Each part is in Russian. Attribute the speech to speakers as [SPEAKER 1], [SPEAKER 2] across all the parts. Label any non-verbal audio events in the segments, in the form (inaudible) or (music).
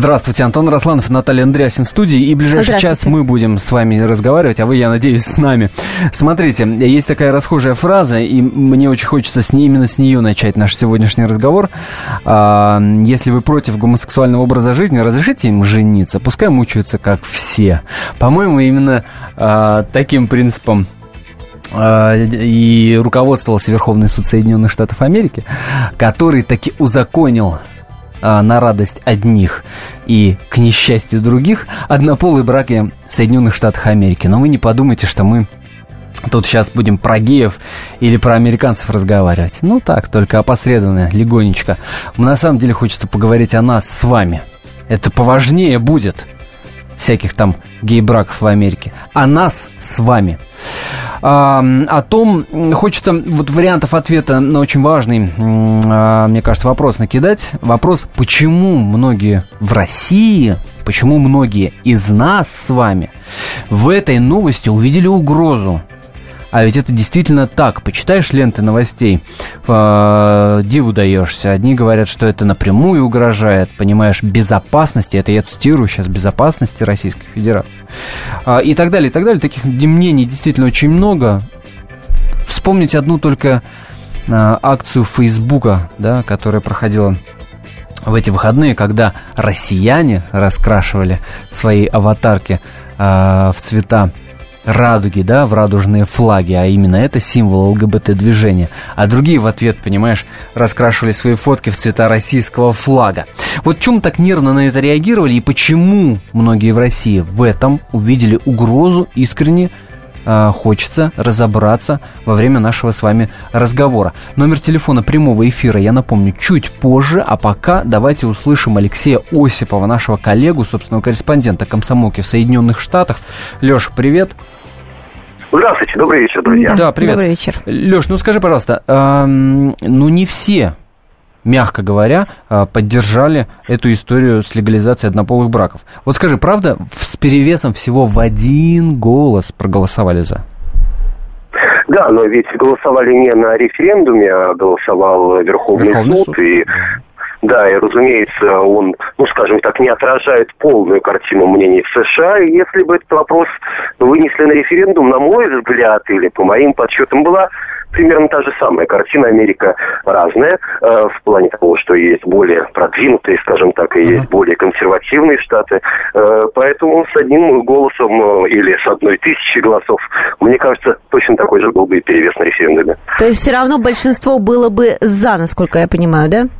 [SPEAKER 1] Здравствуйте, Антон Росланов, Наталья Андреасин в студии. И ближайший час мы будем с вами разговаривать, а вы, я надеюсь, с нами. Смотрите, есть такая расхожая фраза, и мне очень хочется с ней, именно с нее начать наш сегодняшний разговор. А, если вы против гомосексуального образа жизни, разрешите им жениться, пускай мучаются, как все. По-моему, именно а, таким принципом а, и руководствовался Верховный суд Соединенных Штатов Америки, который таки узаконил а, на радость одних и к несчастью других однополые браки в Соединенных Штатах Америки. Но вы не подумайте, что мы тут сейчас будем про геев или про американцев разговаривать. Ну так, только опосредованно, легонечко. На самом деле хочется поговорить о нас с вами. Это поважнее будет всяких там гей-браков в Америке, а нас с вами. А, о том, хочется вот вариантов ответа на очень важный, а, мне кажется, вопрос накидать. Вопрос, почему многие в России, почему многие из нас с вами в этой новости увидели угрозу а ведь это действительно так. Почитаешь ленты новостей, э, диву даешься. Одни говорят, что это напрямую угрожает, понимаешь, безопасности. Это я цитирую сейчас безопасности Российской Федерации. Э, и так далее, и так далее. Таких мнений действительно очень много. Вспомнить одну только э, акцию Фейсбука, да, которая проходила в эти выходные, когда россияне раскрашивали свои аватарки э, в цвета радуги, да, в радужные флаги, а именно это символ ЛГБТ-движения. А другие в ответ, понимаешь, раскрашивали свои фотки в цвета российского флага. Вот чем так нервно на это реагировали и почему многие в России в этом увидели угрозу искренне э, хочется разобраться во время нашего с вами разговора. Номер телефона прямого эфира я напомню чуть позже, а пока давайте услышим Алексея Осипова, нашего коллегу, собственного корреспондента комсомолки в Соединенных Штатах. Леш, привет.
[SPEAKER 2] Здравствуйте, добрый вечер, друзья.
[SPEAKER 1] Да, привет. Добрый вечер. Леш, ну скажи, пожалуйста, э, ну не все мягко говоря, а, поддержали эту историю с легализацией однополых браков. Вот скажи, правда, с перевесом всего в один голос проголосовали за?
[SPEAKER 2] Да, но ведь голосовали не на референдуме, а голосовал Верховный, Верховный суд, суд, и да, и, разумеется, он, ну, скажем так, не отражает полную картину мнений в США. И если бы этот вопрос вынесли на референдум, на мой взгляд, или по моим подсчетам, была примерно та же самая картина. Америка разная э, в плане того, что есть более продвинутые, скажем так, и есть более консервативные штаты. Э, поэтому с одним голосом э, или с одной тысячи голосов, мне кажется, точно такой же был бы и перевес на референдуме.
[SPEAKER 3] То есть все равно большинство было бы за, насколько я понимаю, да?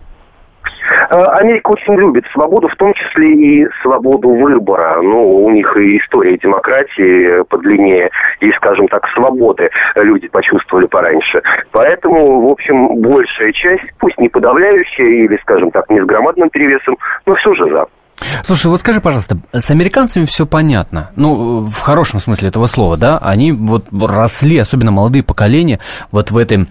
[SPEAKER 2] Э, Америка очень любит свободу, в том числе и свободу выбора. Ну, у них и история демократии подлиннее, и, скажем так, свободы люди почувствовали пораньше. Поэтому, в общем, большая часть, пусть не подавляющая или, скажем так, не с громадным перевесом, но все же за.
[SPEAKER 1] Слушай, вот скажи, пожалуйста, с американцами все понятно. Ну, в хорошем смысле этого слова, да? Они вот росли, особенно молодые поколения, вот в этом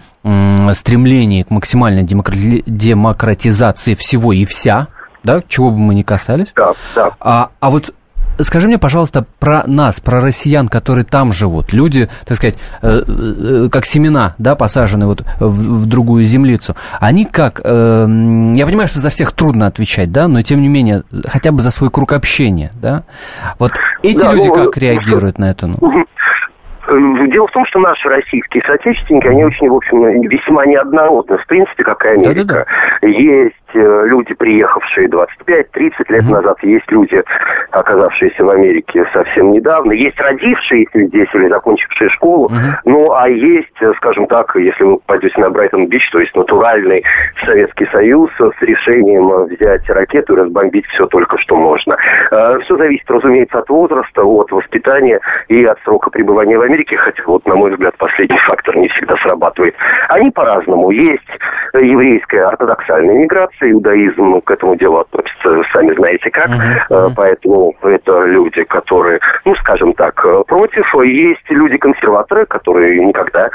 [SPEAKER 1] стремлении к максимальной демократи- демократизации всего и вся, да, чего бы мы ни касались.
[SPEAKER 2] Да, да.
[SPEAKER 1] А, а вот скажи мне, пожалуйста, про нас, про россиян, которые там живут. Люди, так сказать, э, э, как семена, да, посажены вот в, в другую землицу. Они как, э, я понимаю, что за всех трудно отвечать, да, но тем не менее, хотя бы за свой круг общения, да. Вот эти да, люди ну, как ну, реагируют на это? Ну?
[SPEAKER 2] Дело в том, что наши российские соотечественники, они очень, в общем, весьма неоднородны, в принципе, как и Америка. Да-да-да. Есть люди, приехавшие 25-30 лет назад, есть люди, оказавшиеся в Америке совсем недавно, есть родившиеся здесь или закончившие школу, угу. ну, а есть, э, скажем так, если вы пойдете на Брайтон-Бич, то есть натуральный Советский Союз с решением взять ракету и разбомбить все только что можно. Все зависит, разумеется, от возраста, от воспитания и от срока пребывания в Америке. Америке, хотя вот, на мой взгляд, последний фактор не всегда срабатывает. Они по-разному. Есть еврейская ортодоксальная миграция, иудаизм к этому делу относится, сами знаете как. Uh-huh. Поэтому это люди, которые, ну, скажем так, против. Есть люди-консерваторы, которые никогда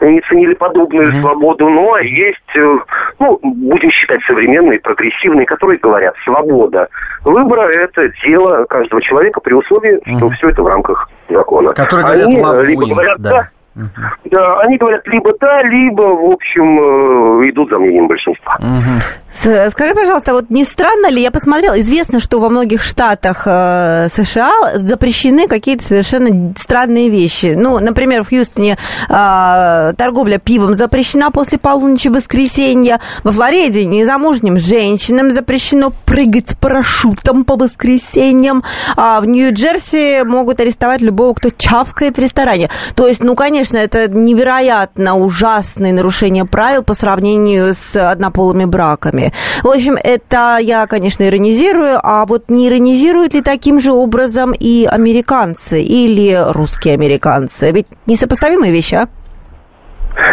[SPEAKER 2] не ценили подобную mm-hmm. свободу, ну, а есть, э, ну, будем считать современные, прогрессивные, которые говорят, свобода выбора – это дело каждого человека при условии, что mm-hmm. все это в рамках закона.
[SPEAKER 1] Которые говорят, Они, либо говорят, да. да
[SPEAKER 2] Угу. Да, они говорят либо да, либо, в общем, э, идут за мнением большинства. Угу.
[SPEAKER 3] Скажи, пожалуйста, вот не странно ли, я посмотрела, известно, что во многих штатах э, США запрещены какие-то совершенно странные вещи. Ну, например, в Хьюстоне э, торговля пивом запрещена после полуночи воскресенья. Во Флориде незамужним женщинам запрещено прыгать с парашютом по воскресеньям. А в Нью-Джерси могут арестовать любого, кто чавкает в ресторане. То есть, ну, конечно, конечно, это невероятно ужасные нарушения правил по сравнению с однополыми браками. В общем, это я, конечно, иронизирую, а вот не иронизируют ли таким же образом и американцы или русские американцы? Ведь несопоставимые вещи, а?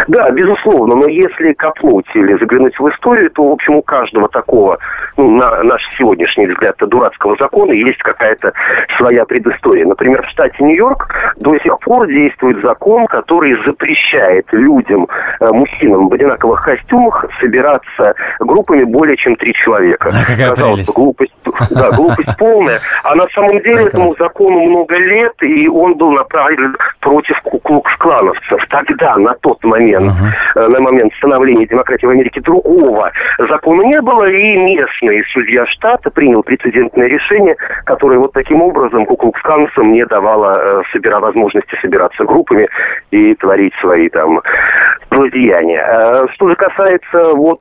[SPEAKER 2] Да, безусловно, но если копнуть или заглянуть в историю, то, в общем, у каждого такого, ну, на наш сегодняшний взгляд, дурацкого закона есть какая-то своя предыстория. Например, в штате Нью-Йорк до сих пор действует закон, который запрещает людям, э, мужчинам в одинаковых костюмах собираться группами более чем три человека.
[SPEAKER 1] А какая Казалось,
[SPEAKER 2] глупость, да, (laughs) глупость полная. А на самом деле этому закону много лет, и он был направлен против куклукс-клановцев. Тогда, на тот момент, момент, uh-huh. на момент становления демократии в Америке другого закона не было, и местный судья штата принял прецедентное решение, которое вот таким образом куклуксканцам не давало э, собира, возможности собираться группами и творить свои там злодеяния. Э, что же касается вот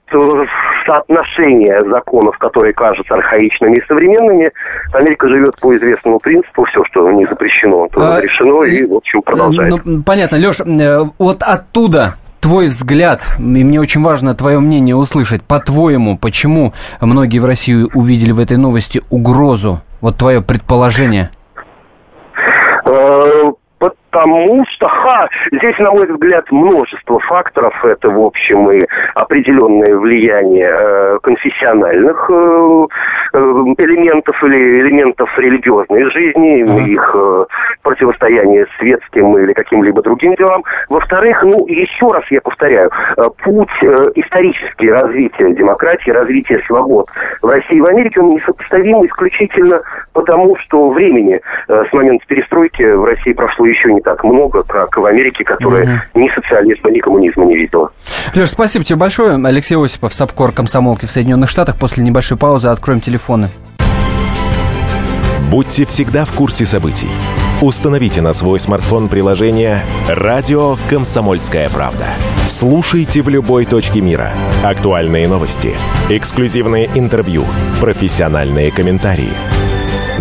[SPEAKER 2] соотношения законов, которые кажутся архаичными и современными, Америка живет по известному принципу, все, что не запрещено, то а, разрешено, и, в общем, продолжает.
[SPEAKER 1] Ну, понятно, Леш, вот оттуда твой взгляд, и мне очень важно твое мнение услышать, по-твоему, почему многие в России увидели в этой новости угрозу? Вот твое предположение.
[SPEAKER 2] Потому что, ха, здесь, на мой взгляд, множество факторов. Это, в общем, и определенное влияние э, конфессиональных э, э элементов или элементов религиозной жизни, mm-hmm. их э, противостояние светским или каким-либо другим делам. Во-вторых, ну, еще раз я повторяю, э, путь э, исторический развития демократии, развития свобод в России и в Америке, он несопоставим исключительно потому, что времени э, с момента перестройки в России прошло еще не так много, как в Америке, которая угу. ни социализма, ни коммунизма не видела.
[SPEAKER 1] Леш, спасибо тебе большое. Алексей Осипов, САПКОР комсомолки в Соединенных Штатах. После небольшой паузы откроем телефоны.
[SPEAKER 4] Будьте всегда в курсе событий. Установите на свой смартфон приложение «Радио Комсомольская правда». Слушайте в любой точке мира. Актуальные новости, эксклюзивные интервью, профессиональные комментарии.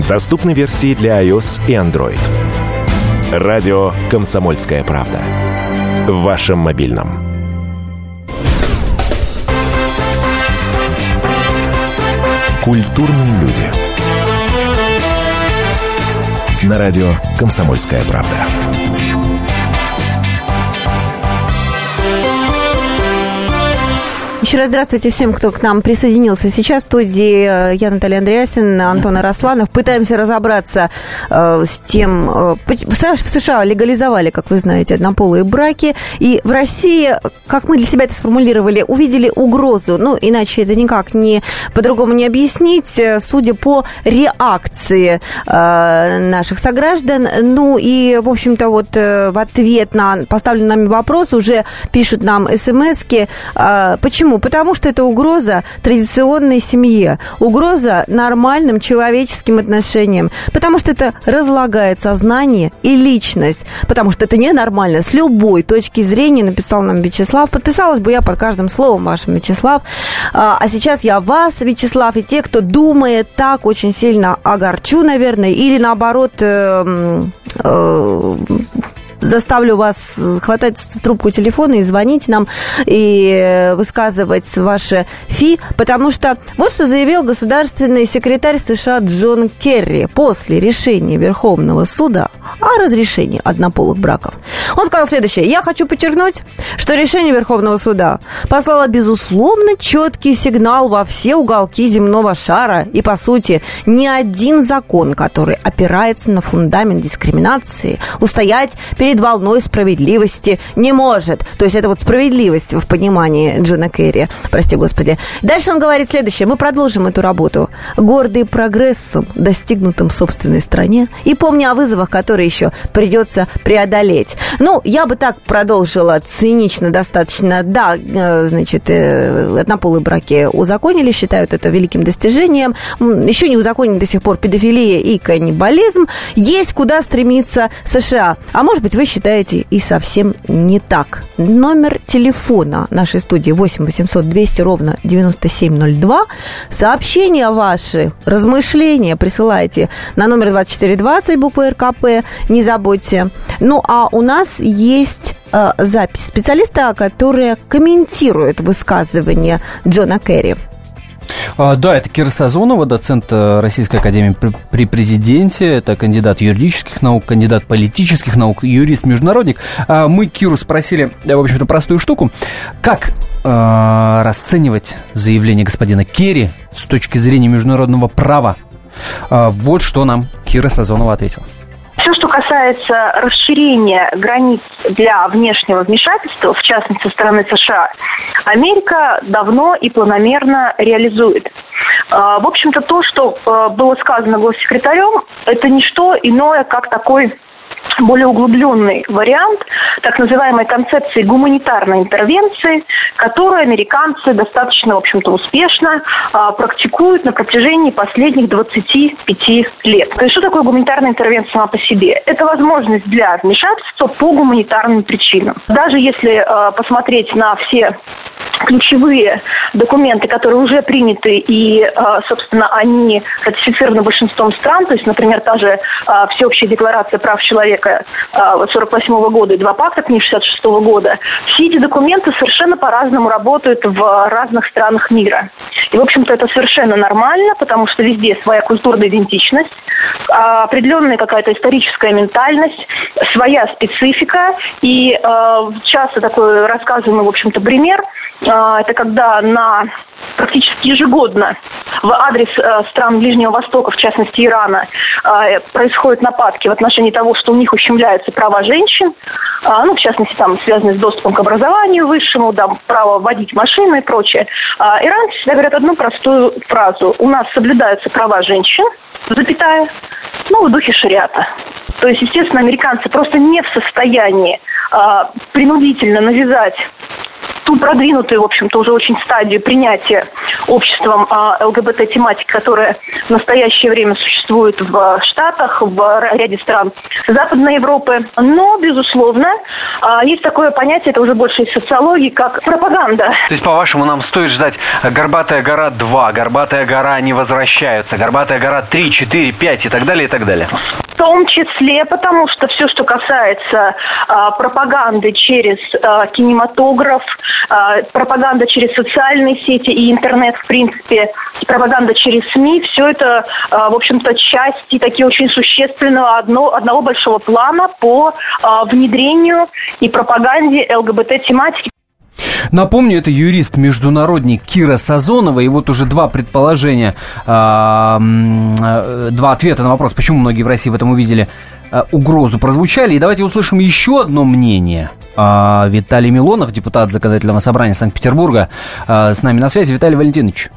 [SPEAKER 4] Доступны версии для iOS и Android. Радио «Комсомольская правда». В вашем мобильном. Культурные люди. На радио «Комсомольская правда».
[SPEAKER 3] Еще раз здравствуйте всем, кто к нам присоединился сейчас. В студии э, я, Наталья Андреасин, Антон Арасланов. Пытаемся разобраться э, с тем... Э, в США легализовали, как вы знаете, однополые браки. И в России, как мы для себя это сформулировали, увидели угрозу. Ну, иначе это никак не по-другому не объяснить, э, судя по реакции э, наших сограждан. Ну и, в общем-то, вот э, в ответ на поставленный нами вопрос уже пишут нам смс-ки. Э, Почему? Потому что это угроза традиционной семье, угроза нормальным человеческим отношениям, потому что это разлагает сознание и личность, потому что это ненормально с любой точки зрения, написал нам Вячеслав. Подписалась бы я под каждым словом вашим, Вячеслав. А, а сейчас я вас, Вячеслав, и те, кто думает так, очень сильно огорчу, наверное, или наоборот э, э, заставлю вас хватать трубку телефона и звонить нам и высказывать ваши фи, потому что вот что заявил государственный секретарь США Джон Керри после решения Верховного суда о разрешении однополых браков. Он сказал следующее. Я хочу подчеркнуть, что решение Верховного суда послало, безусловно, четкий сигнал во все уголки земного шара. И, по сути, ни один закон, который опирается на фундамент дискриминации, устоять перед перед волной справедливости не может. То есть это вот справедливость в понимании Джона Керри, прости господи. Дальше он говорит следующее. Мы продолжим эту работу. Гордые прогрессом, достигнутым в собственной стране, и помня о вызовах, которые еще придется преодолеть. Ну, я бы так продолжила цинично достаточно. Да, э, значит, э, однополые браки узаконили, считают это великим достижением. Еще не узаконен до сих пор педофилия и каннибализм. Есть куда стремиться США. А может быть, вы считаете и совсем не так. Номер телефона нашей студии 8 800 200 ровно 9702. Сообщения ваши, размышления присылайте на номер 2420 буквы РКП. Не забудьте. Ну, а у нас есть э, запись специалиста, которая комментирует высказывание Джона Керри.
[SPEAKER 1] А, да, это Кира Сазонова, доцент э, Российской Академии при президенте. Это кандидат юридических наук, кандидат политических наук, юрист-международник. А, мы Киру спросили, э, в общем-то, простую штуку. Как э, расценивать заявление господина Керри с точки зрения международного права? А, вот что нам Кира Сазонова ответила.
[SPEAKER 5] Касается расширения границ для внешнего вмешательства, в частности, со стороны США, Америка давно и планомерно реализует. А, в общем-то, то, что а, было сказано госсекретарем, это не что иное, как такой более углубленный вариант так называемой концепции гуманитарной интервенции, которую американцы достаточно, в общем-то, успешно а, практикуют на протяжении последних 25 лет. То есть что такое гуманитарная интервенция сама по себе? Это возможность для вмешательства по гуманитарным причинам. Даже если а, посмотреть на все ключевые документы, которые уже приняты и, а, собственно, они ратифицированы большинством стран, то есть, например, та же а, Всеобщая декларация прав человека 1948 а, года и два пакта книг 66 года, все эти документы совершенно по-разному работают в разных странах мира. И, в общем-то, это совершенно нормально, потому что везде своя культурная идентичность, определенная какая-то историческая ментальность, своя специфика. И часто такой рассказываемый, в общем-то, пример – это когда на практически ежегодно в адрес э, стран Ближнего Востока, в частности Ирана, э, происходят нападки в отношении того, что у них ущемляются права женщин, э, ну, в частности, там, связанные с доступом к образованию высшему, да, право водить машины и прочее. Иранцы всегда говорят одну простую фразу. У нас соблюдаются права женщин, запятая, ну, в духе шариата. То есть, естественно, американцы просто не в состоянии принудительно навязать ту продвинутую, в общем-то, уже очень стадию принятия обществом а, ЛГБТ-тематики, которая в настоящее время существует в Штатах, в ряде стран Западной Европы. Но, безусловно, а, есть такое понятие, это уже больше из социологии, как пропаганда.
[SPEAKER 1] То есть, по-вашему, нам стоит ждать «Горбатая гора 2», «Горбатая гора не возвращается», «Горбатая гора 3», 4, 5 и так далее, и так далее?
[SPEAKER 5] В том числе, потому что все, что касается а, пропаганды через а, кинематограф, а, пропаганда через социальные сети и интернет, в принципе, пропаганда через СМИ, все это, а, в общем-то, части такие очень существенного одно, одного большого плана по а, внедрению и пропаганде ЛГБТ-тематики.
[SPEAKER 1] Напомню, это юрист-международник Кира Сазонова, и вот уже два предположения, два ответа на вопрос, почему многие в России в этом увидели угрозу, прозвучали. И давайте услышим еще одно мнение. Виталий Милонов, депутат Законодательного собрания Санкт-Петербурга, с нами на связи. Виталий Валентинович.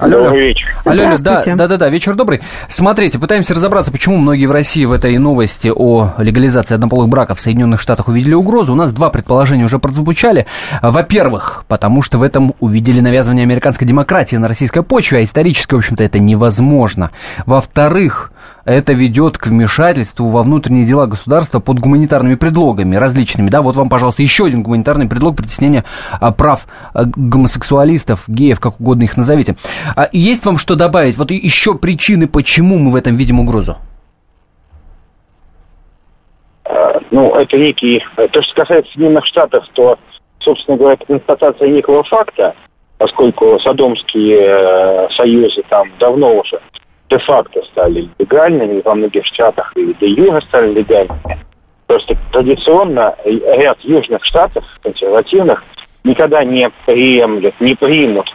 [SPEAKER 1] Алло, Добрый вечер. Алло, алло, да, да, да, да, вечер добрый. Смотрите, пытаемся разобраться, почему многие в России в этой новости о легализации однополых браков в Соединенных Штатах увидели угрозу. У нас два предположения уже прозвучали. Во-первых, потому что в этом увидели навязывание американской демократии на российской почве, а исторически, в общем-то, это невозможно. Во-вторых, это ведет к вмешательству во внутренние дела государства под гуманитарными предлогами различными. Да, вот вам, пожалуйста, еще один гуманитарный предлог притеснения а, прав а, гомосексуалистов, геев, как угодно их назовите. А есть вам что добавить? Вот еще причины, почему мы в этом видим угрозу?
[SPEAKER 6] Ну, это некий... То, что касается Соединенных Штатов, то, собственно говоря, это констатация некого факта, поскольку садомские э, союзы там давно уже де-факто стали легальными, во многих штатах и де юга стали легальными. Просто традиционно ряд южных штатов, консервативных, никогда не приемлют, не примут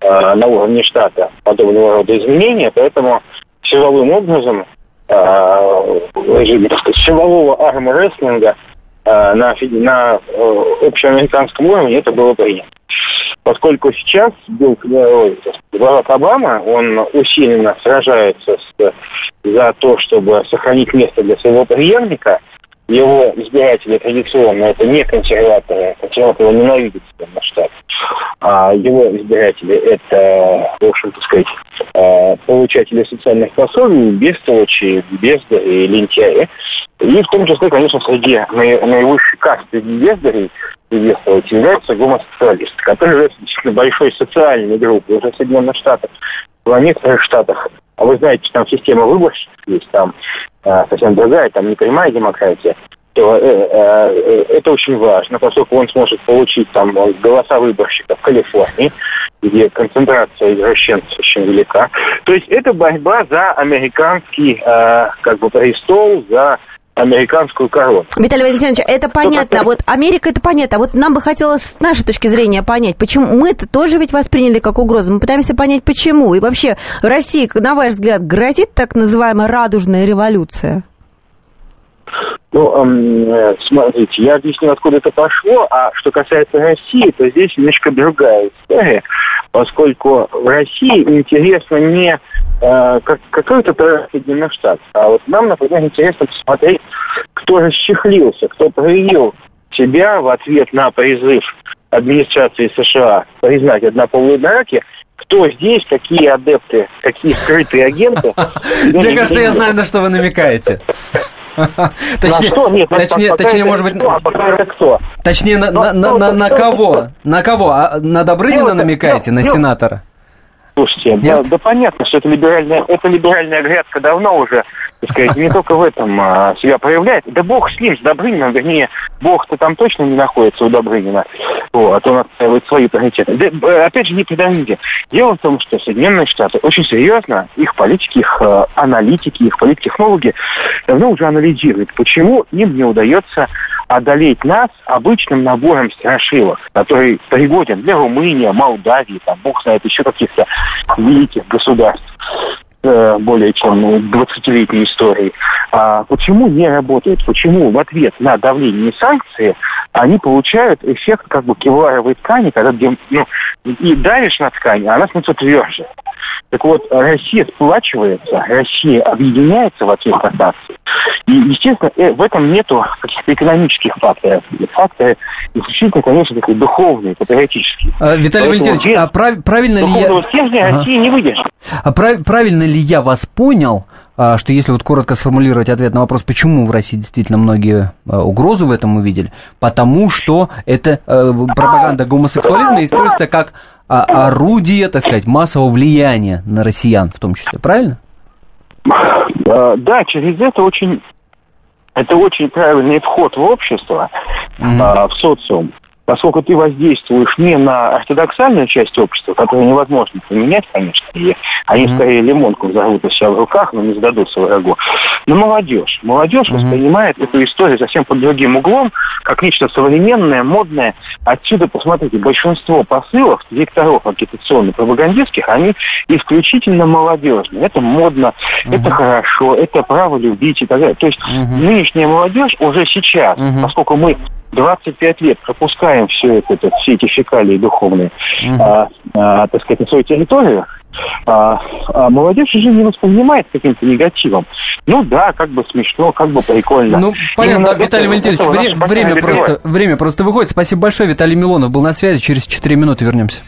[SPEAKER 6] э, на уровне штата подобного рода изменения, поэтому силовым образом сказать, силового армрестлинга на, на общеамериканском уровне это было принято. Поскольку сейчас был Барак Обама, он усиленно сражается с, за то, чтобы сохранить место для своего преемника – его избиратели традиционно это не консерваторы, консерваторы ненавидят на штат, а его избиратели это, в общем-то сказать, э, получатели социальных пособий, бестолочи, бездари, лентяи. И в том числе, конечно, среди наивысшей касты бездарей бестолочи являются гомосексуалисты, которые являются действительно большой социальной группой уже в Соединенных Штатах, в некоторых штатах а вы знаете, там система выборщиков есть, там э, совсем другая, там не прямая демократия, то э, э, это очень важно, поскольку он сможет получить там голоса выборщиков в Калифорнии, где концентрация извращенцев очень велика. То есть это борьба за американский э, как бы престол, за американскую корону.
[SPEAKER 3] Виталий Валентинович, это понятно. Вот Америка это понятно. А вот нам бы хотелось с нашей точки зрения понять, почему мы это тоже ведь восприняли как угрозу. Мы пытаемся понять, почему. И вообще, России, на ваш взгляд, грозит так называемая радужная революция?
[SPEAKER 6] Ну, эм, смотрите, я объясню, откуда это пошло, а что касается России, то здесь немножко другая история, поскольку в России интересно не э, как, какой-то Соединенных Штатов, а вот нам, например, интересно посмотреть, кто расчехлился, кто проявил себя в ответ на призыв администрации США признать однополые браки, кто здесь, какие адепты, какие скрытые агенты. (laughs)
[SPEAKER 1] Мне кажется, я знаю, на что вы намекаете. Точнее, точнее, точнее, может быть? Точнее, на, на, на, на кого? На кого? А на Добрынина намекаете, на сенатора?
[SPEAKER 6] Слушайте, да, да понятно, что это либеральная, это либеральная грядка давно уже, так сказать, не только в этом а, себя проявляет. Да бог с ним, с Добрынином, вернее, бог-то там точно не находится у Добрынина. Вот, он отстаивает свои приоритеты. Да, опять же, не педагоги. Дело в том, что Соединенные Штаты очень серьезно, их политики, их э, аналитики, их политтехнологи давно уже анализируют, почему им не удается одолеть нас обычным набором страшилок, который пригоден для Румынии, Молдавии, там, бог знает, еще каких-то великих государств э, более чем 20-летней истории. А почему не работает? Почему в ответ на давление и санкции они получают эффект как бы кевларовой ткани, когда ну, и давишь на ткань, а она становится тверже. Так вот, Россия сплачивается, Россия объединяется в ответ на санкции. И, естественно, э, в этом нету каких-то экономических факторов. Факторы исключительно, конечно, такие духовные, патриотические.
[SPEAKER 1] А, Виталий Валентинович, а прав, правильно ли я...
[SPEAKER 6] стержня ага. Россия не выдержит.
[SPEAKER 1] А прав, правильно ли я вас понял, а, что если вот коротко сформулировать ответ на вопрос, почему в России действительно многие а, угрозы в этом увидели, потому что это э, пропаганда гомосексуализма используется как орудие, так сказать, массового влияния на россиян в том числе, правильно?
[SPEAKER 6] Да, через это очень это очень правильный вход в общество, mm-hmm. в социум поскольку ты воздействуешь не на ортодоксальную часть общества, которую невозможно поменять, конечно, и они mm-hmm. скорее лимонку взорвут у себя в руках, но не сдадутся врагу, но молодежь. Молодежь mm-hmm. воспринимает эту историю совсем под другим углом, как нечто современное, модное. Отсюда, посмотрите, большинство посылов директоров агитационно-пропагандистских, они исключительно молодежные. Это модно, mm-hmm. это хорошо, это право любить и так далее. То есть mm-hmm. нынешняя молодежь уже сейчас, mm-hmm. поскольку мы 25 лет пропускаем все это, все эти фекалии духовные, угу. а, а, так сказать, на свою территорию, а, а молодежь уже не воспринимает каким-то негативом. Ну да, как бы смешно, как бы прикольно.
[SPEAKER 1] Ну, понятно, Именно Виталий Валентинович, вре- время, просто, время просто выходит. Спасибо большое. Виталий Милонов был на связи. Через 4 минуты вернемся.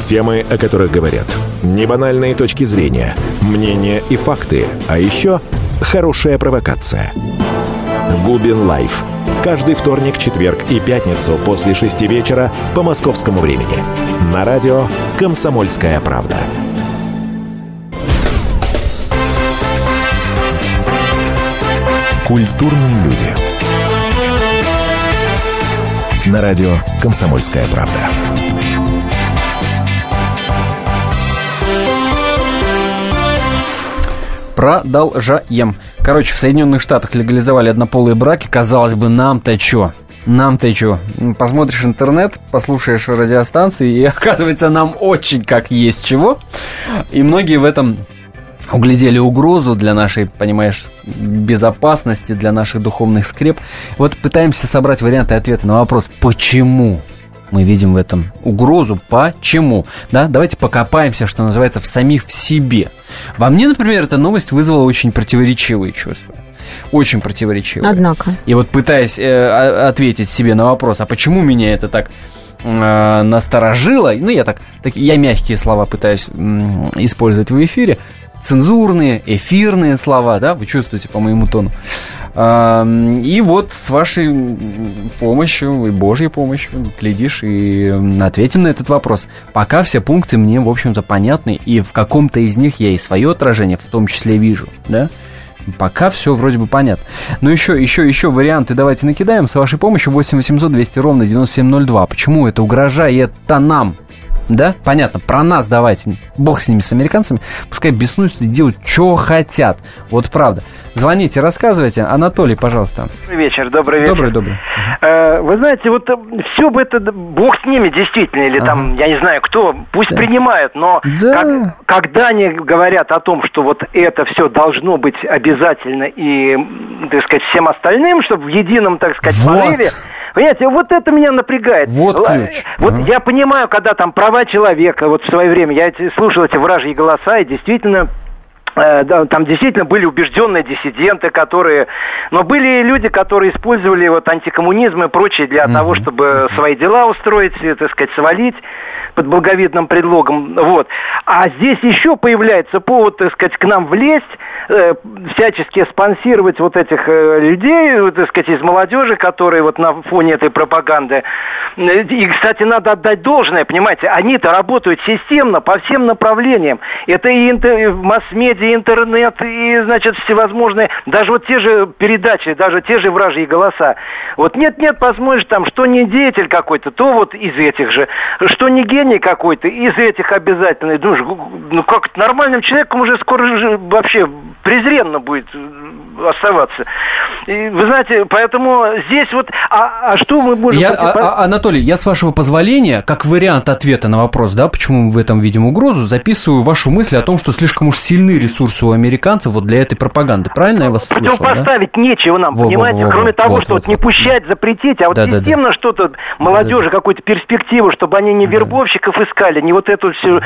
[SPEAKER 4] Темы, о которых говорят. Небанальные точки зрения, мнения и факты. А еще хорошая провокация. Губин Live. Каждый вторник, четверг и пятницу после шести вечера по московскому времени. На радио «Комсомольская правда». Культурные люди. На радио «Комсомольская правда».
[SPEAKER 1] Продолжаем. Короче, в Соединенных Штатах легализовали однополые браки. Казалось бы, нам-то чё? Нам-то чё? Посмотришь интернет, послушаешь радиостанции, и (laughs) оказывается, нам очень как есть чего. И многие в этом углядели угрозу для нашей, понимаешь, безопасности, для наших духовных скреп. Вот пытаемся собрать варианты ответа на вопрос «Почему?» Мы видим в этом угрозу. Почему? Да, давайте покопаемся, что называется, в самих в себе. Во мне, например, эта новость вызвала очень противоречивые чувства. Очень противоречивые.
[SPEAKER 3] Однако.
[SPEAKER 1] И вот пытаясь э, ответить себе на вопрос, а почему меня это так э, насторожило, ну я так, так, я мягкие слова пытаюсь м, использовать в эфире, цензурные, эфирные слова, да, вы чувствуете по моему тону. И вот с вашей помощью и Божьей помощью, глядишь, и ответим на этот вопрос. Пока все пункты мне, в общем-то, понятны, и в каком-то из них я и свое отражение в том числе вижу, да? Пока все вроде бы понятно. Но еще, еще, еще варианты давайте накидаем. С вашей помощью 8 800 200 ровно 9702. Почему это угрожает-то нам? Да, понятно, про нас давайте, бог с ними, с американцами, пускай беснуются и делают, что хотят, вот правда. Звоните, рассказывайте. Анатолий, пожалуйста.
[SPEAKER 7] Добрый вечер, добрый вечер.
[SPEAKER 1] Добрый, добрый.
[SPEAKER 7] Э, вы знаете, вот э, все бы это, бог с ними действительно, или ага. там, я не знаю кто, пусть да. принимают, но да. как, когда они говорят о том, что вот это все должно быть обязательно и, так сказать, всем остальным, чтобы в едином, так сказать, вот. порыве, Понимаете, вот это меня напрягает.
[SPEAKER 1] Вот ключ.
[SPEAKER 7] Вот ага. я понимаю, когда там права человека, вот в свое время, я слушал эти вражьи голоса, и действительно э, там действительно были убежденные диссиденты, которые... Но были люди, которые использовали вот антикоммунизм и прочее для угу. того, чтобы свои дела устроить, так сказать, свалить под благовидным предлогом. Вот. А здесь еще появляется повод, так сказать, к нам влезть, э, всячески спонсировать вот этих э, людей, так сказать, из молодежи, которые вот на фоне этой пропаганды. И, кстати, надо отдать должное, понимаете, они-то работают системно по всем направлениям. Это и интер... масс-медиа, интернет, и, значит, всевозможные, даже вот те же передачи, даже те же вражьи голоса. Вот нет-нет, посмотришь там, что не деятель какой-то, то вот из этих же, что не гений какой-то, из этих обязательно. Думаешь, ну как нормальным человеком уже скоро вообще презренно будет э, оставаться. И, вы знаете, поэтому здесь вот, а, а что мы можем...
[SPEAKER 1] Я, а, а, Анатолий, я с вашего позволения, как вариант ответа на вопрос, да, почему мы в этом видим угрозу, записываю вашу мысль о том, что слишком уж сильны ресурсы у американцев вот для этой пропаганды. Правильно я вас слышал,
[SPEAKER 7] Противопоставить да? нечего нам, во, понимаете, во, во, кроме того, вот, что вот, вот, не пущать, запретить, а вот да, системно да, да. что-то молодежи, да, да. какую-то перспективу, чтобы они не вербовщиков да. искали, не вот эту всю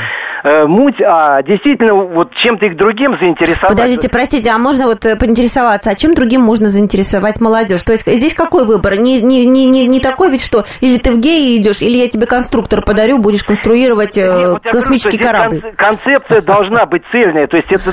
[SPEAKER 7] э, муть, а действительно вот чем-то их другим заинтересовать.
[SPEAKER 3] Подождите, простите, а можно вот э, поинтересоваться, а чем другим можно заинтересовать молодежь? То есть здесь какой выбор? Не, не, не, не, не такой ведь, что или ты в геи идешь, или я тебе конструктор подарю, будешь конструировать э, Нет, вот космический говорю, корабль.
[SPEAKER 7] Концепция должна быть цельная, то есть это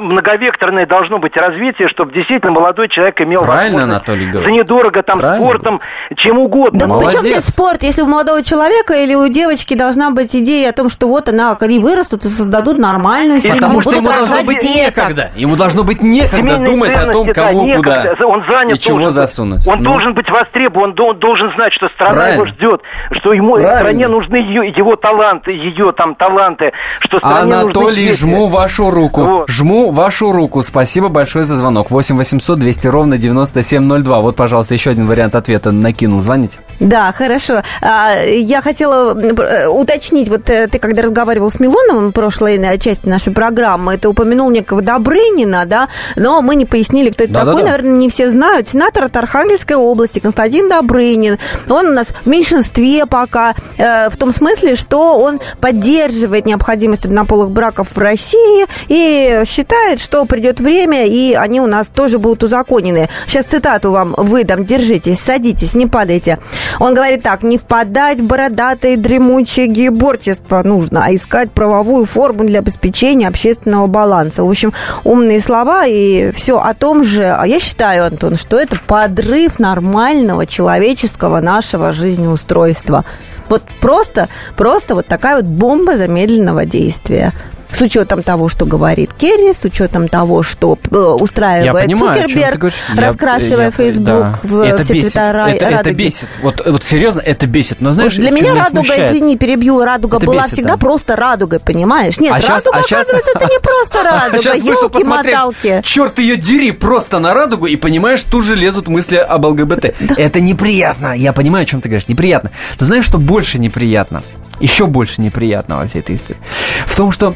[SPEAKER 7] многовекторное должно быть развитие, чтобы действительно молодой человек имел
[SPEAKER 1] Правильно, Анатолий говорит.
[SPEAKER 7] За недорого там Правильно. спортом, чем угодно.
[SPEAKER 3] Да Молодец. причем здесь спорт, если у молодого человека или у девочки должна быть идея о том, что вот она, они вырастут и создадут нормальную
[SPEAKER 1] семью. Потому что ему должно быть некогда. Ему должно быть некогда думать о том, кого да, куда
[SPEAKER 7] он занят
[SPEAKER 1] и чего засунуть.
[SPEAKER 7] Он ну. должен быть востребован, он должен знать, что страна Правильно. его ждет, что ему Правильно. стране нужны ее, его таланты, ее там таланты, что стране
[SPEAKER 1] Анатолий, нужны жму вашу руку. Вот. Жму вашу руку. Спасибо большое за звонок. 8 800 200 ровно 9702. Вот, пожалуйста, еще один вариант ответа накинул. Звоните.
[SPEAKER 3] Да, хорошо. А, я хотела э, уточнить, вот э, ты когда разговаривал с Милоновым в прошлой э, части нашей программы, ты упомянул некого Добрынина, да, но мы не пояснили, кто это да, такой, да, да. наверное, не все знают. Сенатор от Архангельской области Константин Добрынин. Он у нас в меньшинстве пока, э, в том смысле, что он поддерживает необходимость однополых браков в России и считает, что придет время, и они у нас тоже будут узаконены. Сейчас цитату вам выдам. Держитесь, садитесь, не падайте. Он говорит так, не впадать в бородатые дремучие гиборчества нужно, а искать правовую форму для обеспечения общественного баланса. В общем, умные слова и все о том же. А я считаю, Антон, что это подрыв нормального человеческого нашего жизнеустройства. Вот просто, просто вот такая вот бомба замедленного действия с учетом того, что говорит Керри, с учетом того, что э, устраивает понимаю, Цукерберг, раскрашивая я, Facebook да. в это все бесит, цвета
[SPEAKER 1] это, радуги. Это бесит. Вот, вот серьезно, это бесит. Но знаешь,
[SPEAKER 3] вот для меня радуга, смущает? извини, перебью, радуга это была бесит, всегда да. просто радугой, понимаешь? Нет, а радуга, сейчас, а оказывается, сейчас... это не просто (laughs) радуга, елки-моталки.
[SPEAKER 1] Черт ее дери, просто на радугу, и понимаешь, тут же лезут мысли об ЛГБТ. Да. Это неприятно. Я понимаю, о чем ты говоришь, неприятно. Но знаешь, что больше неприятно? Еще больше неприятного во всей этой истории. В том, что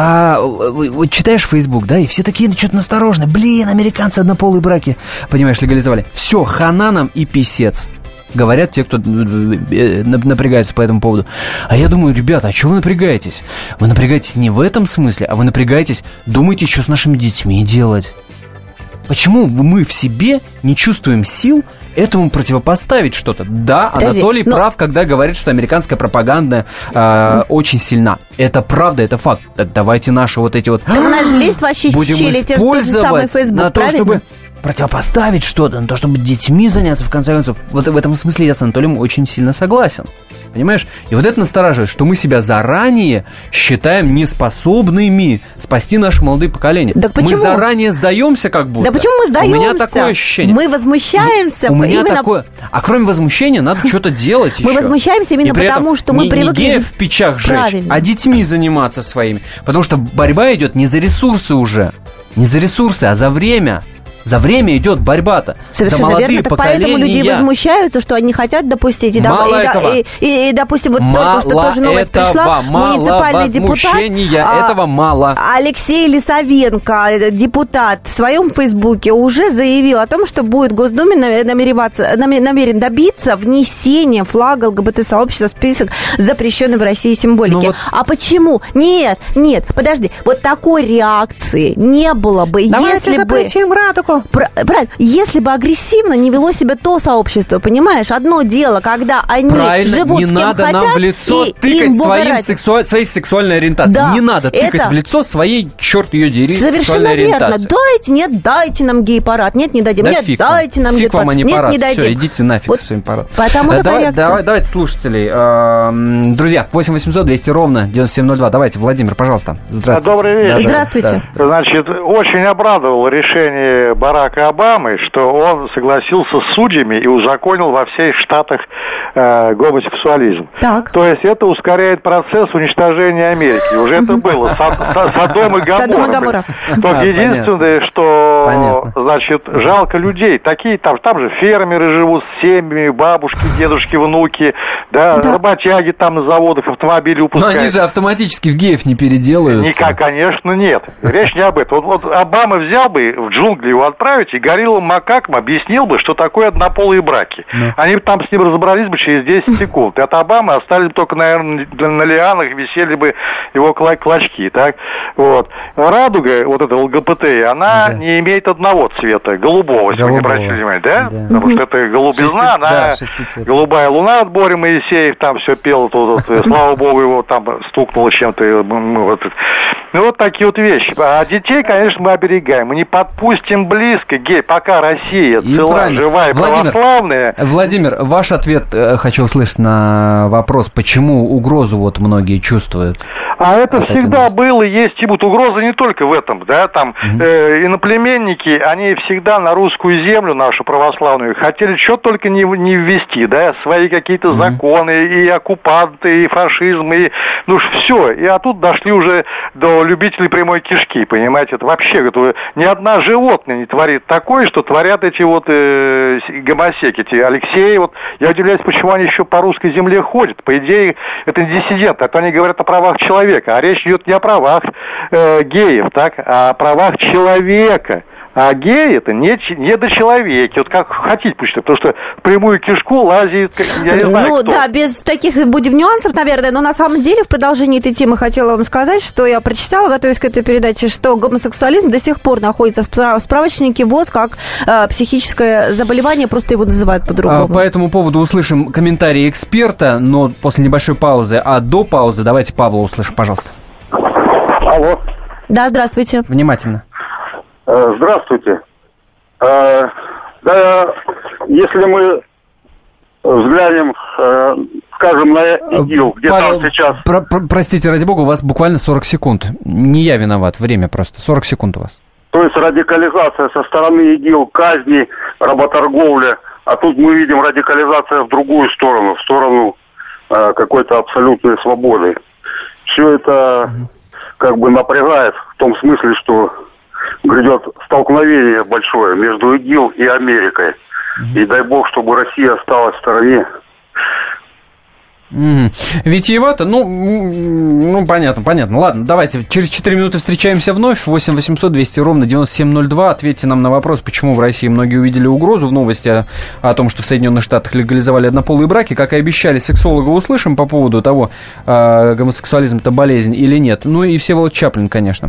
[SPEAKER 1] а, вот читаешь Facebook, да, и все такие что-то насторожные. Блин, американцы однополые браки, понимаешь, легализовали. Все, хана и писец говорят те, кто э, напрягаются по этому поводу. А я думаю, ребята, а чего вы напрягаетесь? Вы напрягаетесь не в этом смысле, а вы напрягаетесь, думаете, что с нашими детьми делать. Почему мы в себе не чувствуем сил этому противопоставить что-то? Да, Подожди, Анатолий но... прав, когда говорит, что американская пропаганда э, очень сильна. Это правда, это факт. Давайте наши вот эти вот... Так
[SPEAKER 3] у нас же есть вообще щели,
[SPEAKER 1] те, самый Facebook, на то, чтобы противопоставить что-то, на то, чтобы детьми заняться, в конце концов. Вот в этом смысле я с Анатолием очень сильно согласен. Понимаешь? И вот это настораживает, что мы себя заранее считаем неспособными спасти наше молодое поколение.
[SPEAKER 3] Да почему?
[SPEAKER 1] Мы заранее сдаемся как будто.
[SPEAKER 3] Да почему мы сдаемся?
[SPEAKER 1] У меня такое ощущение.
[SPEAKER 3] Мы возмущаемся.
[SPEAKER 1] У меня именно... такое. А кроме возмущения надо что-то делать
[SPEAKER 3] Мы возмущаемся именно потому, что мы привыкли...
[SPEAKER 1] Не в печах жечь, а детьми заниматься своими. Потому что борьба идет не за ресурсы уже. Не за ресурсы, а за время. За время идет борьба-то.
[SPEAKER 3] Совершенно
[SPEAKER 1] за молодые
[SPEAKER 3] верно. Так поэтому люди возмущаются, что они хотят допустить. И,
[SPEAKER 1] мало и, этого.
[SPEAKER 3] И, и, и, допустим, вот мало только что тоже новость этого, пришла.
[SPEAKER 1] Мало
[SPEAKER 3] муниципальный депутат.
[SPEAKER 1] А, этого мало.
[SPEAKER 3] Алексей Лисовенко, депутат, в своем фейсбуке уже заявил о том, что будет Госдуме намереваться, намерен добиться внесения флага ЛГБТ-сообщества в список запрещенной в России символики. Ну, вот... А почему? Нет, нет, подожди. Вот такой реакции не было бы,
[SPEAKER 1] Давайте
[SPEAKER 3] если
[SPEAKER 1] бы... радугу
[SPEAKER 3] правильно. Если бы агрессивно не вело себя то сообщество, понимаешь? Одно дело, когда они
[SPEAKER 1] правильно,
[SPEAKER 3] живут
[SPEAKER 1] не
[SPEAKER 3] с кем
[SPEAKER 1] надо
[SPEAKER 3] хотят,
[SPEAKER 1] нам в лицо
[SPEAKER 3] и
[SPEAKER 1] тыкать своим сексу... своей сексуальной ориентацией. Да, не надо тыкать это... в лицо своей, черт ее дери,
[SPEAKER 3] Совершенно верно. Дайте, нет, дайте нам гей-парад. Нет, не дадим. Да нет, фиг дайте нам
[SPEAKER 1] фиг
[SPEAKER 3] гей-парад.
[SPEAKER 1] Нет,
[SPEAKER 3] парад. не дадим.
[SPEAKER 1] Все, идите нафиг вот своим парадом.
[SPEAKER 3] Потому
[SPEAKER 1] э, давай, давай, Давайте слушателей. Э, друзья, 8 800 200 ровно 9702. Давайте, Владимир, пожалуйста. Здравствуйте.
[SPEAKER 8] Добрый вечер.
[SPEAKER 3] Здравствуйте.
[SPEAKER 8] Да. Значит, очень обрадовал решение Барака Обамы что он согласился с судьями и узаконил во всех штатах э, гомосексуализм.
[SPEAKER 3] Так.
[SPEAKER 8] То есть это ускоряет процесс уничтожения Америки. Уже это было. Содом и Гамора. Только единственное, что, значит, жалко людей. Такие, там, там же фермеры живут с семьями, бабушки, дедушки, внуки, да, да. работяги там на заводах автомобили упускают.
[SPEAKER 1] Но они же автоматически в геев не переделаются.
[SPEAKER 8] Никак, конечно, нет. Речь не об этом. Вот, вот Обама взял бы в джунгли его отправить и горел Кириллом Макаком объяснил бы, что такое однополые браки. Да. Они там с ним разобрались бы через 10 (laughs) секунд. И от Обамы остались бы только, наверное, на лианах висели бы его клочки. Так? Вот. Радуга, вот эта ЛГБТ, она да. не имеет одного цвета, голубого, если вы не обратили внимание, да? да? Потому что это голубизна, Шести... она да, голубая луна от Бори Моисеев, там все пел, тут, тут, слава богу, его там стукнуло чем-то. Вот. Ну, вот такие вот вещи. А детей, конечно, мы оберегаем. Мы не подпустим близко гей, пока Россия и цела, правильно. живая, Владимир, православная.
[SPEAKER 1] Владимир, ваш ответ э, хочу услышать на вопрос, почему угрозу вот многие чувствуют.
[SPEAKER 8] А это всегда это было, есть и будет. Угроза не только в этом, да, там угу. э, иноплеменники, они всегда на русскую землю нашу православную хотели что только не, не ввести, да, свои какие-то угу. законы, и оккупанты, и фашизм, и, ну, все. И а тут дошли уже до любителей прямой кишки, понимаете, это вообще, это, ни одна животное не творит такое, что творят эти вот э, гомосеки, эти Алексеи, вот, я удивляюсь, почему они еще по русской земле ходят, по идее, это диссиденты, а то они говорят о правах человека, человека. А речь идет не о правах э, геев, так, а о правах человека. А гей это не, не до человеки. Вот как хотите пусть, потому что в прямую кишку лазит, я не знаю
[SPEAKER 3] Ну
[SPEAKER 8] кто.
[SPEAKER 3] да, без таких будем нюансов, наверное, но на самом деле в продолжении этой темы хотела вам сказать, что я прочитала, готовясь к этой передаче, что гомосексуализм до сих пор находится в справочнике ВОЗ как э, психическое заболевание, просто его называют по-другому. А,
[SPEAKER 1] по этому поводу услышим комментарии эксперта, но после небольшой паузы. А до паузы давайте Павла услышим, пожалуйста.
[SPEAKER 8] Алло.
[SPEAKER 3] Да, здравствуйте.
[SPEAKER 1] Внимательно.
[SPEAKER 6] Э, здравствуйте. Э, да, если мы взглянем, э, скажем, на ИГИЛ, где Павел, там сейчас...
[SPEAKER 1] Про про простите, ради бога, у вас буквально 40 секунд. Не я виноват, время просто. 40 секунд у вас.
[SPEAKER 6] То есть радикализация со стороны ИГИЛ, казни, работорговля, а тут мы видим радикализация в другую сторону, в сторону э, какой-то абсолютной свободы. Все это как бы напрягает в том смысле, что грядет столкновение большое между ИГИЛ и Америкой. И дай бог, чтобы Россия осталась в стороне.
[SPEAKER 1] Витиевато? Ну, ну, понятно, понятно. Ладно, давайте, через 4 минуты встречаемся вновь. 8 800 200 ровно 9702. Ответьте нам на вопрос, почему в России многие увидели угрозу в новости о, о том, что в Соединенных Штатах легализовали однополые браки. Как и обещали, сексолога услышим по поводу того, э, гомосексуализм это болезнь или нет. Ну и Всеволод Чаплин, конечно.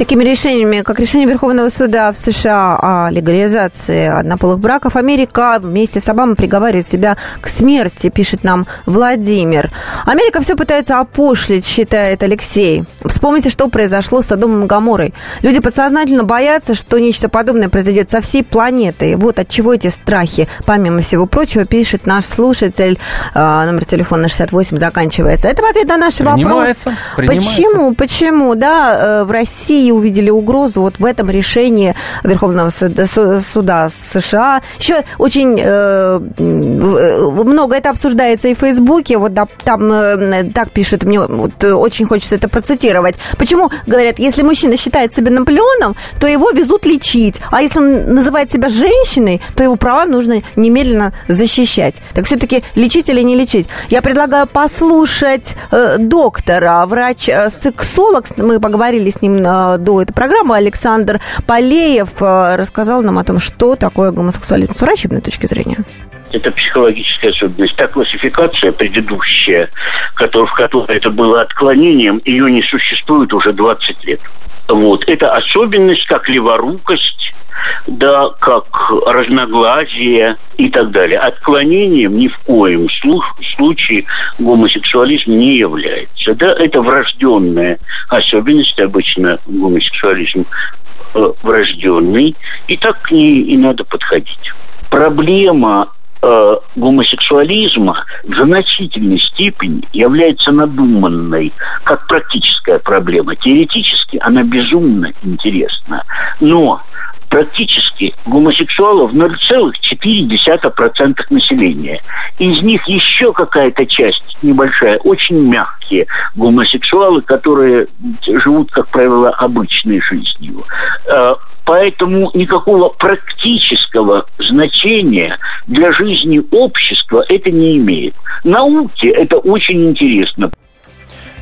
[SPEAKER 3] Такими решениями, как решение Верховного суда в США о легализации однополых браков, Америка вместе с Обамой приговаривает себя к смерти, пишет нам Владимир. Америка все пытается опошлить, считает Алексей. Вспомните, что произошло с Содомом и Гаморой. Люди подсознательно боятся, что нечто подобное произойдет со всей планетой. Вот от чего эти страхи, помимо всего прочего, пишет наш слушатель. А, номер телефона 68 заканчивается. Это в ответ на наши вопросы. Почему, почему, да, э, в России увидели угрозу вот в этом решении Верховного суда США. Еще очень э, много это обсуждается и в Фейсбуке. Вот да, там э, так пишут, мне вот, очень хочется это процитировать. Почему, говорят, если мужчина считает себя Наполеоном, то его везут лечить. А если он называет себя женщиной, то его права нужно немедленно защищать. Так все-таки лечить или не лечить? Я предлагаю послушать э, доктора, врач-сексолог. Мы поговорили с ним э, до этой программы Александр Полеев э, рассказал нам о том, что такое гомосексуализм с врачебной точки зрения.
[SPEAKER 9] Это психологическая особенность. Та классификация предыдущая, в которой это было отклонением, ее не существует уже 20 лет. Вот. Это особенность, как леворукость, да, как разногласие и так далее. Отклонением ни в коем случае гомосексуализм не является. Да, это врожденная особенность, обычно гомосексуализм э, врожденный, и так к ней и надо подходить. Проблема э, гомосексуализма в значительной степени является надуманной, как практическая проблема. Теоретически она безумно интересна. Но практически гомосексуалов 0,4% населения. Из них еще какая-то часть небольшая, очень мягкие гомосексуалы, которые живут, как правило, обычной жизнью. Э, поэтому никакого практического значения для жизни общества это не имеет. Науке это очень интересно.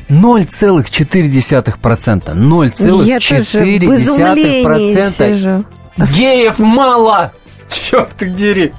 [SPEAKER 1] 0,4%. 0,4%. Геев мало! Черт дери!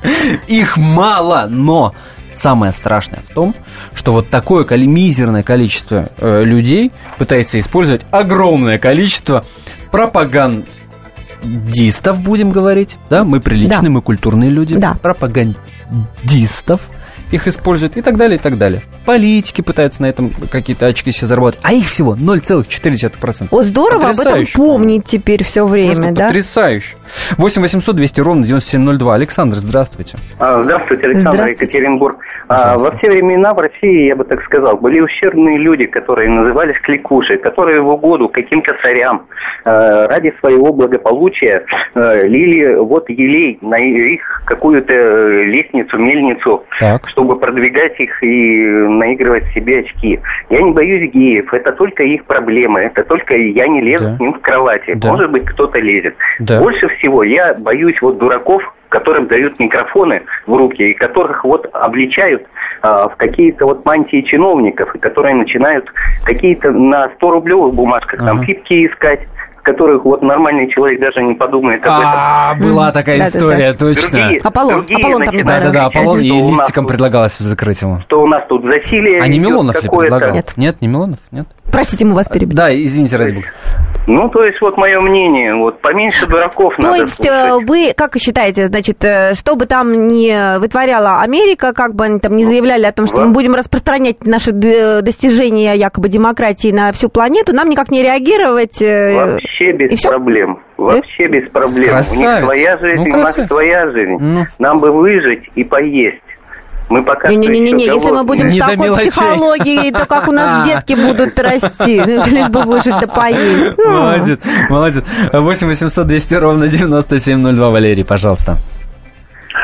[SPEAKER 1] Их мало, но самое страшное в том, что вот такое мизерное количество э, людей пытается использовать огромное количество пропагандистов, будем говорить, да, мы приличные, да. мы культурные люди, да. пропагандистов, их используют и так далее, и так далее. Политики пытаются на этом какие-то очки себе заработать, а их всего 0,4%.
[SPEAKER 3] О, здорово об этом помнить теперь все время,
[SPEAKER 1] Просто
[SPEAKER 3] да?
[SPEAKER 1] потрясающе. 8 800 200 ровно 9702. Александр, здравствуйте.
[SPEAKER 2] А, здравствуйте, Александр здравствуйте. Екатеринбург. А, во все времена в России, я бы так сказал, были ущербные люди, которые назывались кликуши, которые в угоду каким-то царям э, ради своего благополучия э, лили вот елей на их какую-то лестницу, мельницу, так. Чтобы продвигать их и наигрывать себе очки. Я не боюсь геев, это только их проблемы, это только я не лезу да. с ним в кровати. Да. Может быть, кто-то лезет. Да. Больше всего я боюсь вот дураков, которым дают микрофоны в руки и которых вот обличают а, в какие-то вот мантии чиновников, и которые начинают какие-то на 100 рублевых бумажках ага. там фипки искать которых вот нормальный человек даже не подумает об этом.
[SPEAKER 1] А, была такая история, точно.
[SPEAKER 3] Аполлон, Аполлон там
[SPEAKER 1] Да-да-да, Аполлон и листиком предлагалось закрыть ему.
[SPEAKER 2] Что у нас тут засилие
[SPEAKER 1] А не Милонов ли предлагал? Нет. Нет, не Милонов? Нет?
[SPEAKER 3] Простите, мы вас перебили.
[SPEAKER 1] Да, извините, ради бога.
[SPEAKER 2] Ну, то есть, вот мое мнение, вот поменьше дураков
[SPEAKER 3] то
[SPEAKER 2] надо
[SPEAKER 3] есть,
[SPEAKER 2] слушать.
[SPEAKER 3] э, вы как считаете, значит, э, что бы там ни вытворяла Америка, как бы они там не заявляли о том, что
[SPEAKER 2] Да.
[SPEAKER 3] мы будем распространять наши д- достижения якобы демократии на всю планету, нам никак не реагировать. э,
[SPEAKER 2] Вообще без
[SPEAKER 3] и всё?
[SPEAKER 2] проблем. Вообще без проблем.
[SPEAKER 1] Красавец.
[SPEAKER 2] У них своя жизнь,
[SPEAKER 1] Ну,
[SPEAKER 2] у нас своя жизнь.
[SPEAKER 1] Ну.
[SPEAKER 2] Нам бы выжить и поесть. Мы пока
[SPEAKER 3] Не-не-не,
[SPEAKER 2] еще
[SPEAKER 3] если мы будем
[SPEAKER 1] Не
[SPEAKER 3] с
[SPEAKER 1] до
[SPEAKER 3] такой
[SPEAKER 1] мелочей.
[SPEAKER 3] психологией, то как у нас (laughs) детки будут расти, ну, лишь бы выжить да поесть. Ну,
[SPEAKER 1] Молодец, молодец. 8 800 200 ровно 9702, Валерий, пожалуйста.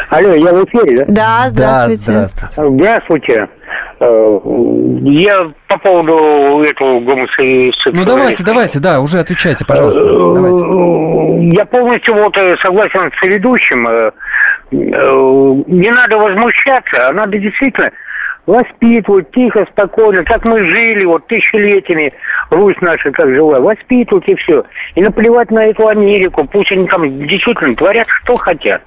[SPEAKER 10] Алло, я в эфире, да?
[SPEAKER 3] Да, здравствуйте.
[SPEAKER 1] Да, здравствуйте.
[SPEAKER 10] Здравствуйте. Э, Я по поводу этого гомосексуализма.
[SPEAKER 1] Ну давайте, давайте, да, уже отвечайте, пожалуйста.
[SPEAKER 10] Э,
[SPEAKER 1] Давайте.
[SPEAKER 10] Я полностью вот э, согласен с ведущим. Э, Не надо возмущаться, а надо действительно воспитывать тихо, спокойно, как мы жили вот тысячелетиями, Русь наша как жила, воспитывать и все. И наплевать на эту Америку, пусть они там действительно творят, что хотят.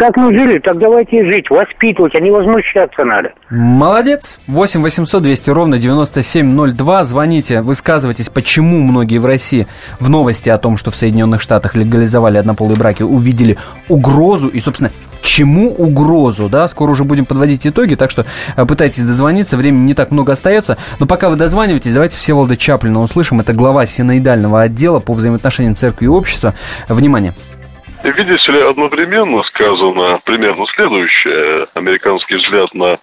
[SPEAKER 10] Как мы жили, так давайте и жить, воспитывать, а не возмущаться надо.
[SPEAKER 1] Молодец. 8 800 200 ровно 9702. Звоните, высказывайтесь, почему многие в России в новости о том, что в Соединенных Штатах легализовали однополые браки, увидели угрозу и, собственно, чему угрозу, да, скоро уже будем подводить итоги, так что э, пытайтесь дозвониться, времени не так много остается, но пока вы дозваниваетесь, давайте Всеволода Чаплина услышим, это глава синоидального отдела по взаимоотношениям церкви и общества. Внимание.
[SPEAKER 11] Видите ли, одновременно сказано примерно следующее. Американский взгляд на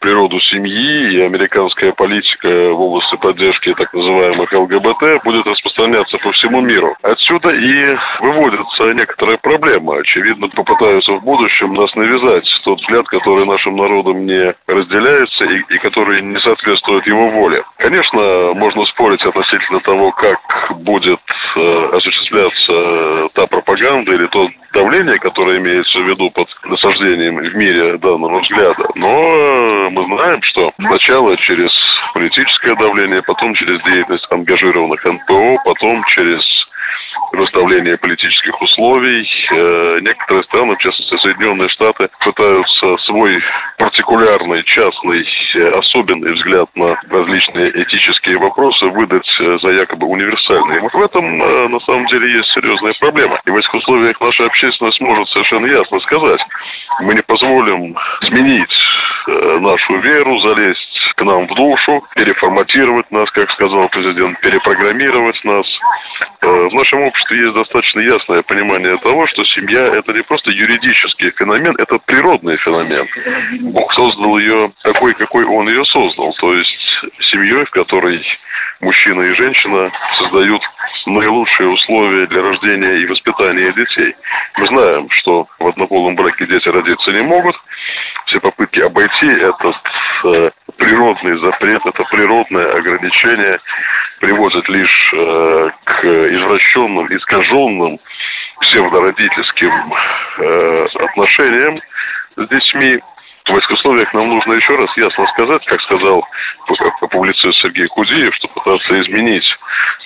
[SPEAKER 11] природу семьи и американская политика в области поддержки так называемых ЛГБТ будет распространяться по всему миру. Отсюда и выводится некоторая проблема. Очевидно, попытаются в будущем нас навязать тот взгляд, который нашим народом не разделяется и, и который не соответствует его воле. Конечно, можно спорить относительно того, как будет э, та пропаганда или то давление, которое имеется в виду под насаждением в мире данного взгляда. Но э, мы знаем, что сначала через политическое давление, потом через деятельность ангажированных НПО, потом через выставление политических условий. Э, Некоторые страны, в частности Соединенные Штаты, пытаются свой партикулярный, частный, э, особенный взгляд на различные этические вопросы выдать э, за якобы универсальные. Вот в этом на самом деле есть серьезная проблема. И в этих условиях наша общественность может совершенно ясно сказать, мы не позволим изменить нашу веру, залезть к нам в душу, переформатировать нас, как сказал президент, перепрограммировать нас. Э, В нашем обществе есть достаточно ясное понимание того, что семья – это не просто юридический феномен, это природный феномен. Бог создал ее такой, какой Он ее создал. То есть семьей, в которой мужчина и женщина создают наилучшие условия для рождения и воспитания детей. Мы знаем, что в однополом браке дети родиться не могут. Все попытки обойти этот э, природный запрет, это природное ограничение приводят лишь э, к извращенным, искаженным псевдородительским э, отношениям с детьми. В этих условиях нам нужно еще раз ясно сказать, как сказал публицист Сергей Кудиев, что пытаться изменить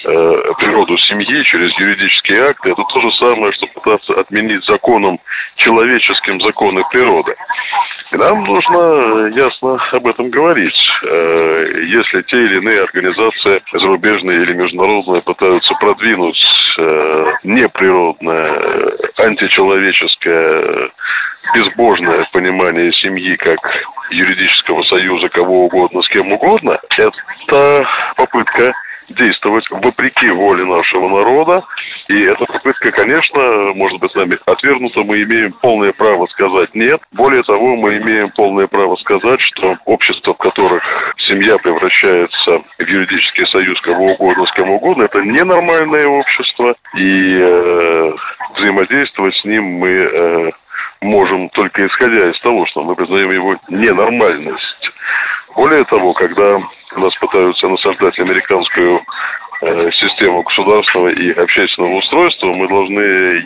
[SPEAKER 11] э, природу семьи через юридические акты, это то же самое, что пытаться отменить законом, человеческим законы природы. И нам нужно ясно об этом говорить. Э, Если те или иные организации, зарубежные или международные, пытаются продвинуть э, неприродное, э, античеловеческое, безбожное понимание семьи как юридического союза кого угодно с кем угодно, это попытка действовать вопреки воле нашего народа. И эта попытка, конечно, может быть нами отвергнута. Мы имеем полное право сказать нет. Более того, мы имеем полное право сказать, что общество, в которых семья превращается в юридический союз кого угодно с кем угодно, это ненормальное общество. И э, взаимодействовать с ним мы э, можем только исходя из того, что мы признаем его ненормальность. Более того, когда нас пытаются насаждать американскую э, систему государственного и общественного устройства, мы должны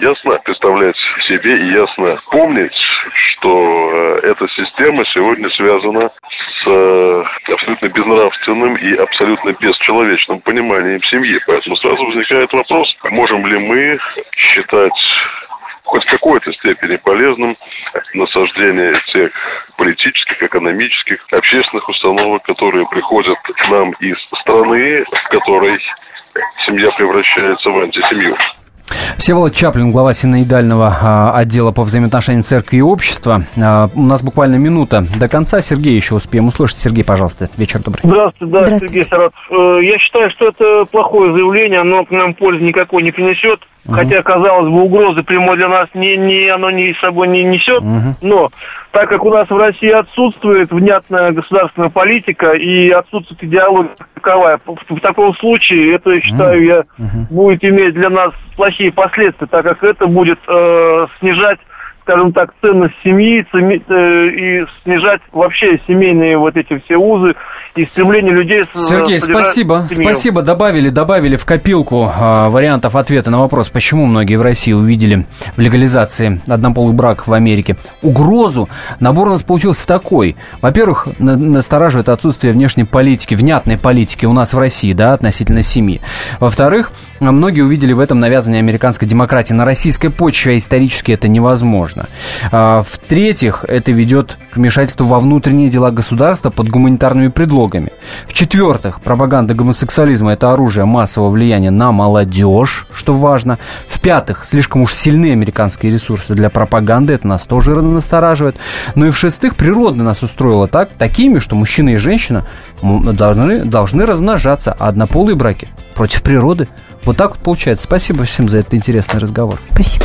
[SPEAKER 11] ясно представлять себе и ясно помнить, что э, эта система сегодня связана с э, абсолютно безнравственным и абсолютно бесчеловечным пониманием семьи. Поэтому сразу возникает вопрос, можем ли мы считать хоть в какой-то степени полезным насаждение тех политических, экономических, общественных установок, которые приходят к нам из страны, в которой семья превращается в антисемью.
[SPEAKER 1] Всеволод Чаплин, глава синоидального а, отдела по взаимоотношениям церкви и общества. А, у нас буквально минута до конца. Сергей еще успеем услышать. Сергей, пожалуйста, вечер добрый.
[SPEAKER 12] Здравствуйте, да, Здравствуйте. Сергей Саратов. Э, я считаю, что это плохое заявление, оно к нам пользы никакой не принесет. Угу. Хотя, казалось бы, угрозы прямой для нас не, не, оно не собой не несет. Угу. Но так как у нас в России отсутствует внятная государственная политика и отсутствует идеология таковая, в, в таком случае это, считаю я, будет иметь для нас плохие последствия, так как это будет э, снижать скажем так, ценность семьи э, и снижать вообще семейные вот эти все узы и стремление людей...
[SPEAKER 1] Сергей, спасибо. Семью. Спасибо. Добавили, добавили в копилку э, вариантов ответа на вопрос, почему многие в России увидели в легализации однополый брак в Америке угрозу. Набор у нас получился такой. Во-первых, настораживает отсутствие внешней политики, внятной политики у нас в России, да, относительно семьи. Во-вторых, многие увидели в этом навязывание американской демократии на российской почве, а исторически это невозможно. А, в-третьих, это ведет к вмешательству во внутренние дела государства под гуманитарными предлогами. В-четвертых, пропаганда гомосексуализма – это оружие массового влияния на молодежь, что важно. В-пятых, слишком уж сильны американские ресурсы для пропаганды, это нас тоже настораживает. Ну и в-шестых, природа нас устроила так, такими, что мужчина и женщина должны, должны размножаться, а однополые браки против природы. Вот так вот получается. Спасибо всем за этот интересный разговор.
[SPEAKER 3] Спасибо.